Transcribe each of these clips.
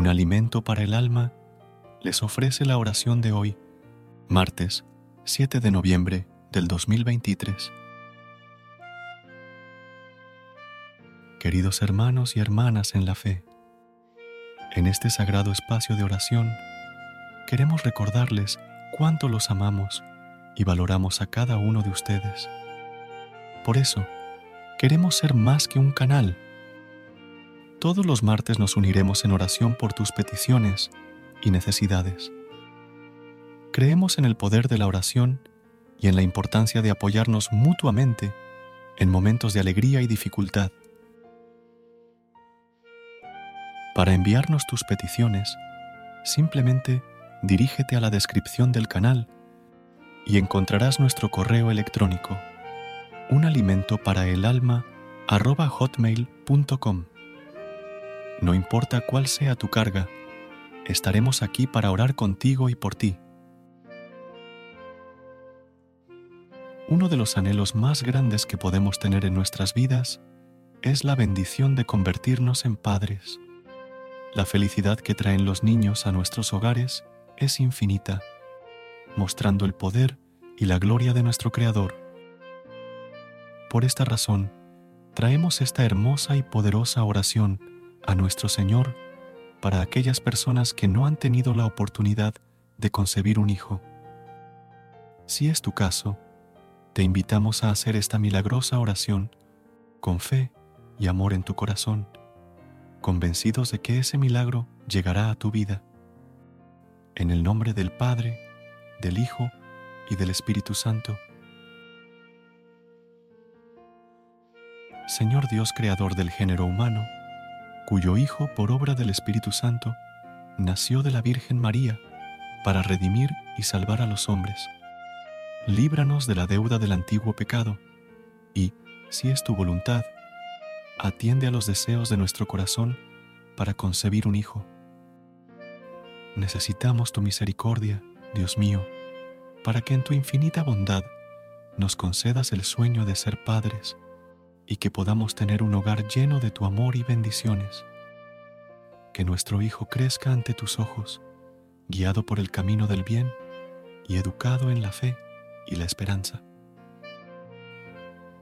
Un alimento para el alma, les ofrece la oración de hoy, martes 7 de noviembre del 2023. Queridos hermanos y hermanas en la fe, en este sagrado espacio de oración, queremos recordarles cuánto los amamos y valoramos a cada uno de ustedes. Por eso, queremos ser más que un canal todos los martes nos uniremos en oración por tus peticiones y necesidades. Creemos en el poder de la oración y en la importancia de apoyarnos mutuamente en momentos de alegría y dificultad. Para enviarnos tus peticiones, simplemente dirígete a la descripción del canal y encontrarás nuestro correo electrónico un alimento para el alma. No importa cuál sea tu carga, estaremos aquí para orar contigo y por ti. Uno de los anhelos más grandes que podemos tener en nuestras vidas es la bendición de convertirnos en padres. La felicidad que traen los niños a nuestros hogares es infinita, mostrando el poder y la gloria de nuestro Creador. Por esta razón, traemos esta hermosa y poderosa oración a nuestro Señor para aquellas personas que no han tenido la oportunidad de concebir un hijo. Si es tu caso, te invitamos a hacer esta milagrosa oración con fe y amor en tu corazón, convencidos de que ese milagro llegará a tu vida. En el nombre del Padre, del Hijo y del Espíritu Santo. Señor Dios Creador del género humano, cuyo Hijo, por obra del Espíritu Santo, nació de la Virgen María para redimir y salvar a los hombres. Líbranos de la deuda del antiguo pecado y, si es tu voluntad, atiende a los deseos de nuestro corazón para concebir un Hijo. Necesitamos tu misericordia, Dios mío, para que en tu infinita bondad nos concedas el sueño de ser padres y que podamos tener un hogar lleno de tu amor y bendiciones. Que nuestro Hijo crezca ante tus ojos, guiado por el camino del bien y educado en la fe y la esperanza.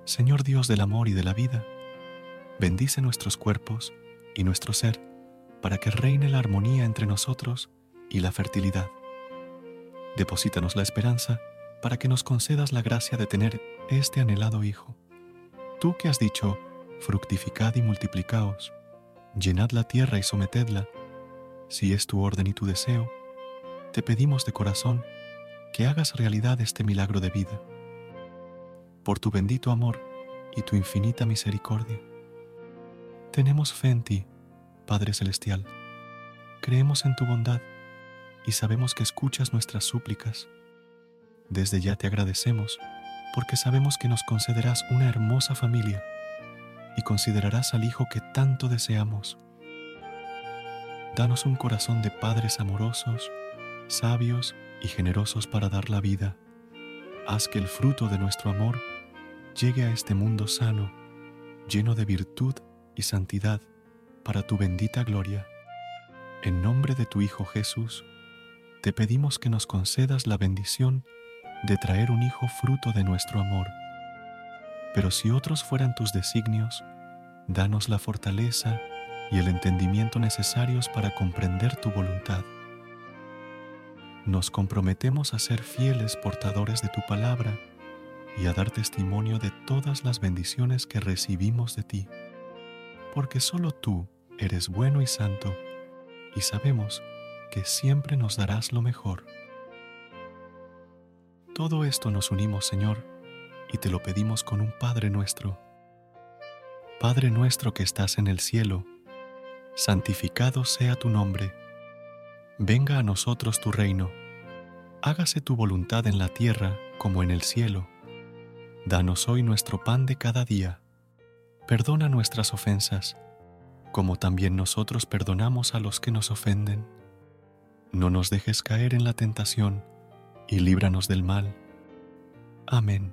Señor Dios del amor y de la vida, bendice nuestros cuerpos y nuestro ser para que reine la armonía entre nosotros y la fertilidad. Deposítanos la esperanza para que nos concedas la gracia de tener este anhelado Hijo Tú que has dicho, fructificad y multiplicaos, llenad la tierra y sometedla, si es tu orden y tu deseo, te pedimos de corazón que hagas realidad este milagro de vida. Por tu bendito amor y tu infinita misericordia. Tenemos fe en ti, Padre Celestial. Creemos en tu bondad y sabemos que escuchas nuestras súplicas. Desde ya te agradecemos porque sabemos que nos concederás una hermosa familia y considerarás al Hijo que tanto deseamos. Danos un corazón de padres amorosos, sabios y generosos para dar la vida. Haz que el fruto de nuestro amor llegue a este mundo sano, lleno de virtud y santidad, para tu bendita gloria. En nombre de tu Hijo Jesús, te pedimos que nos concedas la bendición de traer un hijo fruto de nuestro amor. Pero si otros fueran tus designios, danos la fortaleza y el entendimiento necesarios para comprender tu voluntad. Nos comprometemos a ser fieles portadores de tu palabra y a dar testimonio de todas las bendiciones que recibimos de ti, porque solo tú eres bueno y santo, y sabemos que siempre nos darás lo mejor todo esto nos unimos, Señor, y te lo pedimos con un Padre nuestro. Padre nuestro que estás en el cielo, santificado sea tu nombre. Venga a nosotros tu reino. Hágase tu voluntad en la tierra como en el cielo. Danos hoy nuestro pan de cada día. Perdona nuestras ofensas, como también nosotros perdonamos a los que nos ofenden. No nos dejes caer en la tentación, y líbranos del mal. Amén.